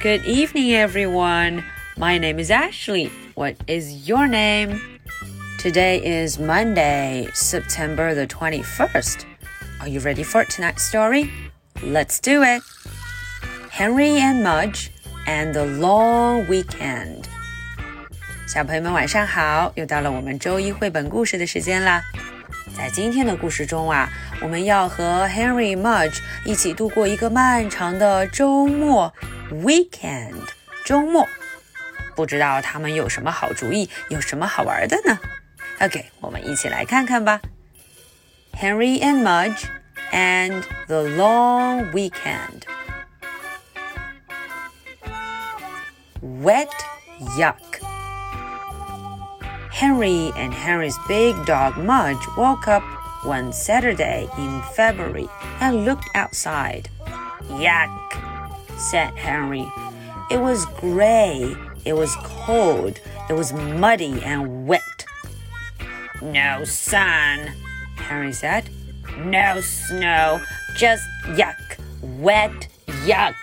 Good evening, everyone. My name is Ashley. What is your name? Today is Monday, September the 21st. Are you ready for tonight's story? Let's do it. Henry and Mudge and the Long Weekend. 小朋友们晚上好，又到了我们周一绘本故事的时间啦。在今天的故事中啊，我们要和 Henry Mudge 一起度过一个漫长的周末 weekend 周末。不知道他们有什么好主意，有什么好玩的呢？OK，我们一起来看看吧。Henry and Mudge and the Long Weekend. Wet yuck. Henry and Henry's big dog Mudge woke up one Saturday in February and looked outside. Yuck, Said Henry. It was gray, it was cold, it was muddy and wet. No sun, Henry said. No snow, just yuck, wet yuck.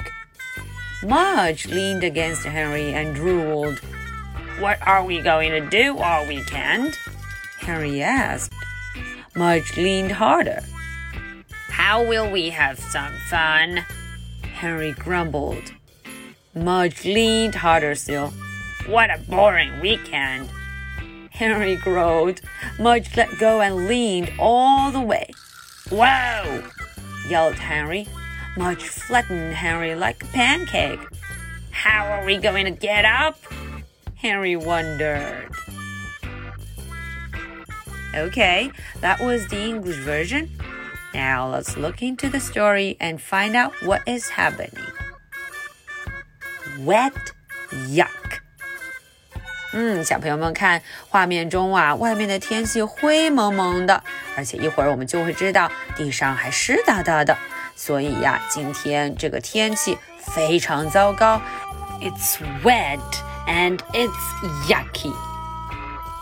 Mudge leaned against Henry and drooled. What are we going to do all weekend? Henry asked. Mudge leaned harder. How will we have some fun? Henry grumbled. Mudge leaned harder still. What a boring weekend. Henry growled. Mudge let go and leaned all the way. Whoa! yelled Henry. Mudge flattened Henry like a pancake. How are we going to get up? Henry wondered. Okay, that was the English version. Now let's look into the story and find out what is happening. Wet yuck. 嗯，小朋友们看画面中啊，外面的天气灰蒙蒙的，而且一会儿我们就会知道地上还湿哒哒的。所以呀，今天这个天气非常糟糕。It's wet and it's yucky.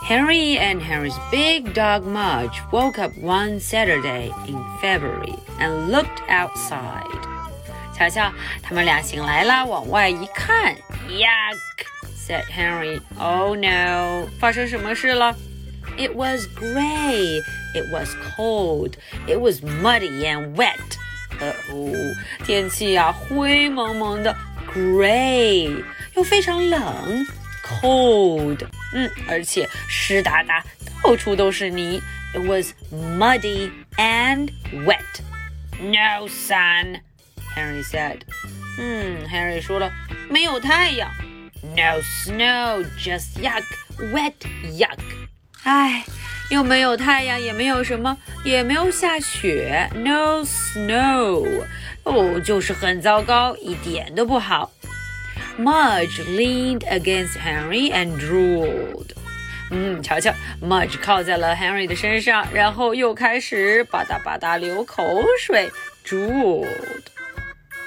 Henry and Henry's big dog Mudge woke up one Saturday in February and looked outside. 瞧瞧，他们俩醒来了，往外一看，Yuck! said Henry. Oh no! 发生什么事了？It was gray. It was cold. It was muddy and wet. 呃哦，天气啊，灰蒙蒙的，gray 又非常冷，cold， 嗯，而且湿哒哒，到处都是泥。It was muddy and wet. No sun, Henry said. 嗯，Henry 说了，没有太阳。No snow, just yuck, wet yuck. 唉。又没有太阳，也没有什么，也没有下雪，no snow，哦，就是很糟糕，一点都不好。Mudge leaned against Henry and drooled。嗯，瞧瞧，Mudge 靠在了 Henry 的身上，然后又开始吧嗒吧嗒流口水，drooled。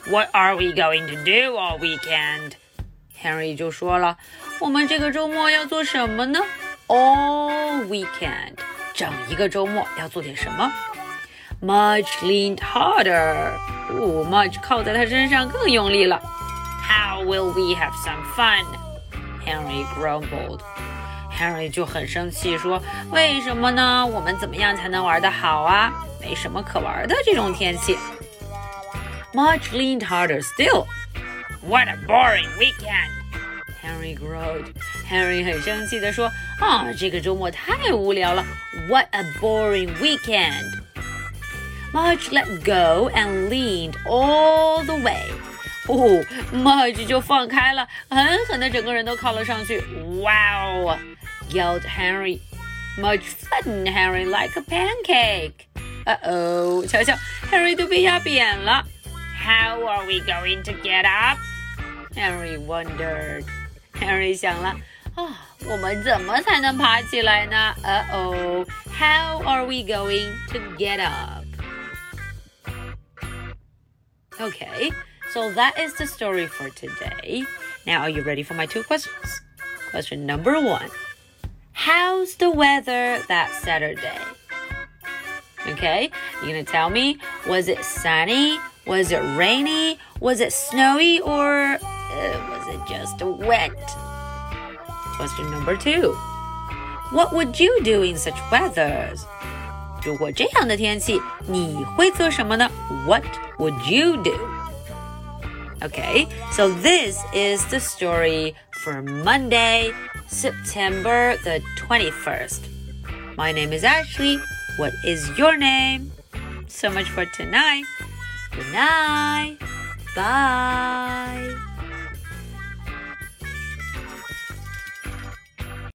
What are we going to do all weekend? weekend？Henry 就说了：“我们这个周末要做什么呢？All weekend，整一个周末要做点什么？”Mudge leaned harder，哦，Mudge 靠在他身上更用力了。how will we have some fun? Henry grumbled. Henry 就很生气说：“为什么呢？我们怎么样才能玩得好啊？没什么可玩的这种天气。” Mudge leaned harder still. What a boring weekend! Henry growled. Henry 很生气地说：“啊，这个周末太无聊了。What a boring weekend! Mudge let go and leaned all the way. 哦，麦吉就放开了，狠狠的整个人都靠了上去。哇哦！yelled Henry. Mudge fun, Henry, like a pancake. Uh oh，瞧瞧，Henry 都被压扁了。How are we going to get up? Henry wondered. Henry 想了，啊，我们怎么才能爬起来呢？Uh oh, how are we going to get up? Okay. so that is the story for today. Now, are you ready for my two questions? Question number one How's the weather that Saturday? Okay, you're gonna tell me was it sunny? Was it rainy? Was it snowy or was it just wet? Question number two. What would you do in such weathers? 如果这样的天气，你会做什么呢？What would you do? Okay, so this is the story for Monday, September the 21st. My name is Ashley. What is your name? So much for tonight. Good night. Bye.